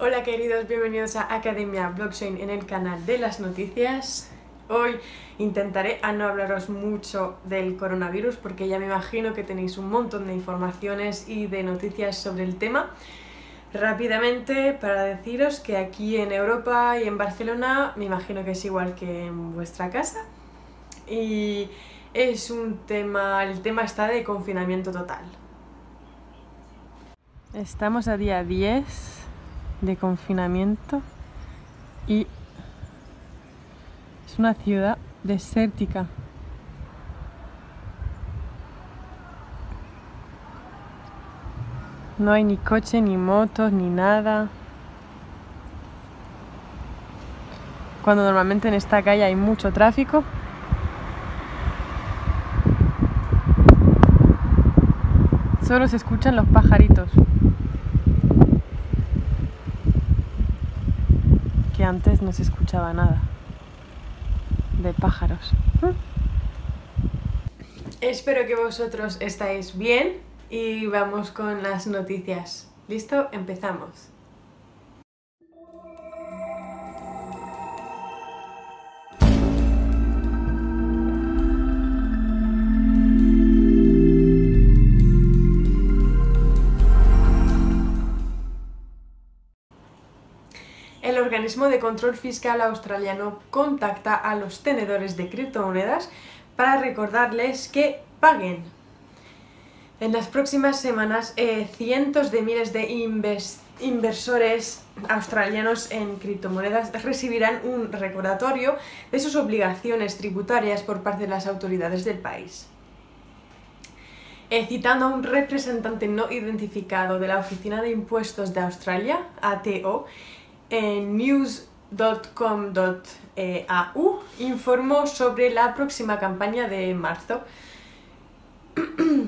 Hola queridos, bienvenidos a Academia Blockchain en el canal de las noticias. Hoy intentaré a no hablaros mucho del coronavirus porque ya me imagino que tenéis un montón de informaciones y de noticias sobre el tema. Rápidamente para deciros que aquí en Europa y en Barcelona me imagino que es igual que en vuestra casa y es un tema, el tema está de confinamiento total. Estamos a día 10 de confinamiento y es una ciudad desértica. No hay ni coche, ni motos, ni nada. Cuando normalmente en esta calle hay mucho tráfico. Solo se escuchan los pajaritos. Antes no se escuchaba nada de pájaros. Espero que vosotros estáis bien y vamos con las noticias. ¿Listo? Empezamos. Organismo de control fiscal australiano contacta a los tenedores de criptomonedas para recordarles que paguen. En las próximas semanas, eh, cientos de miles de inversores australianos en criptomonedas recibirán un recordatorio de sus obligaciones tributarias por parte de las autoridades del país. Eh, citando a un representante no identificado de la Oficina de Impuestos de Australia, ATO, en news.com.au informó sobre la próxima campaña de marzo.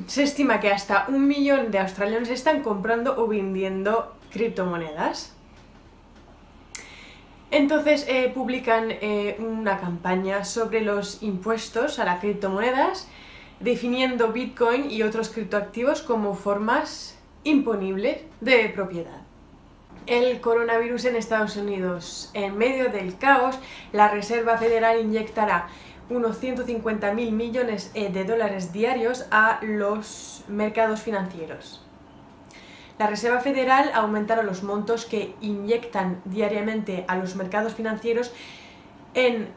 Se estima que hasta un millón de australianos están comprando o vendiendo criptomonedas. Entonces eh, publican eh, una campaña sobre los impuestos a las criptomonedas, definiendo Bitcoin y otros criptoactivos como formas imponibles de propiedad el coronavirus en Estados Unidos. En medio del caos, la Reserva Federal inyectará unos 150.000 millones eh, de dólares diarios a los mercados financieros. La Reserva Federal aumentará los montos que inyectan diariamente a los mercados financieros en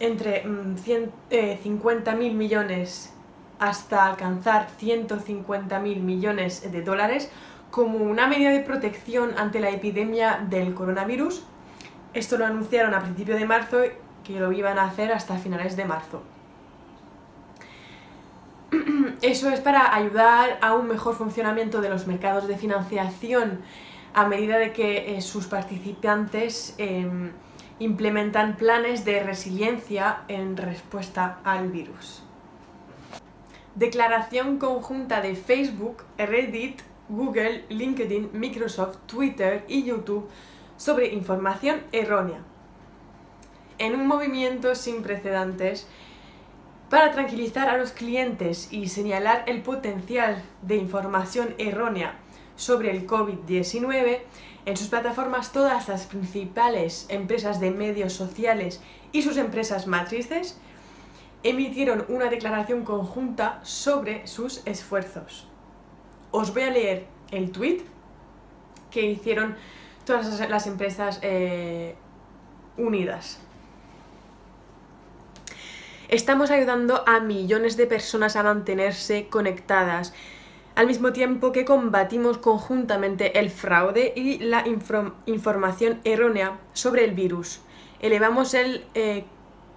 entre 50.000 mm, eh, millones hasta alcanzar 150.000 millones de dólares como una medida de protección ante la epidemia del coronavirus. Esto lo anunciaron a principios de marzo que lo iban a hacer hasta finales de marzo. Eso es para ayudar a un mejor funcionamiento de los mercados de financiación a medida de que eh, sus participantes em, implementan planes de resiliencia en respuesta al virus. Declaración conjunta de Facebook, Reddit Google, LinkedIn, Microsoft, Twitter y YouTube sobre información errónea. En un movimiento sin precedentes, para tranquilizar a los clientes y señalar el potencial de información errónea sobre el COVID-19, en sus plataformas todas las principales empresas de medios sociales y sus empresas matrices emitieron una declaración conjunta sobre sus esfuerzos os voy a leer el tweet que hicieron todas las empresas eh, unidas. Estamos ayudando a millones de personas a mantenerse conectadas, al mismo tiempo que combatimos conjuntamente el fraude y la información errónea sobre el virus. Elevamos el, eh,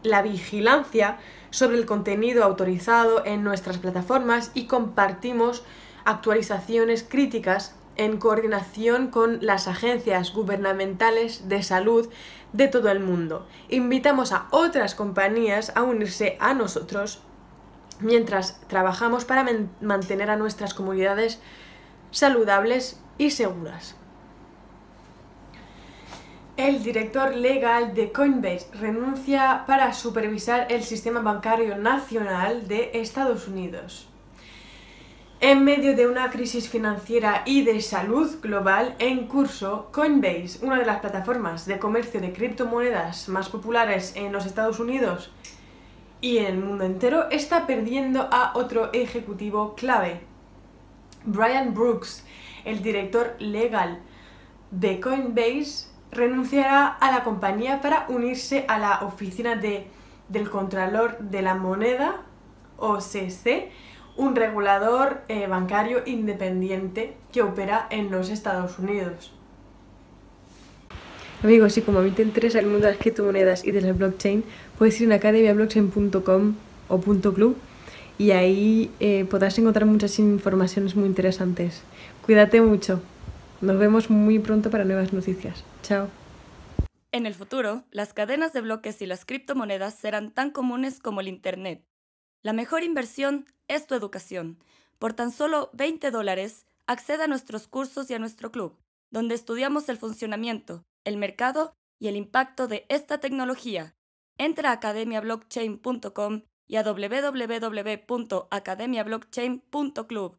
la vigilancia sobre el contenido autorizado en nuestras plataformas y compartimos actualizaciones críticas en coordinación con las agencias gubernamentales de salud de todo el mundo. Invitamos a otras compañías a unirse a nosotros mientras trabajamos para mantener a nuestras comunidades saludables y seguras. El director legal de Coinbase renuncia para supervisar el sistema bancario nacional de Estados Unidos. En medio de una crisis financiera y de salud global en curso, Coinbase, una de las plataformas de comercio de criptomonedas más populares en los Estados Unidos y en el mundo entero, está perdiendo a otro ejecutivo clave. Brian Brooks, el director legal de Coinbase, renunciará a la compañía para unirse a la oficina de, del Contralor de la Moneda, OCC, un regulador eh, bancario independiente que opera en los Estados Unidos. Amigos, si como a mí te interesa el mundo de las criptomonedas y de la blockchain, puedes ir a academiablockchain.com o .club y ahí eh, podrás encontrar muchas informaciones muy interesantes. Cuídate mucho. Nos vemos muy pronto para nuevas noticias. Chao. En el futuro, las cadenas de bloques y las criptomonedas serán tan comunes como el Internet. La mejor inversión es tu educación. Por tan solo 20 dólares, acceda a nuestros cursos y a nuestro club, donde estudiamos el funcionamiento, el mercado y el impacto de esta tecnología. Entra a academiablockchain.com y a www.academiablockchain.club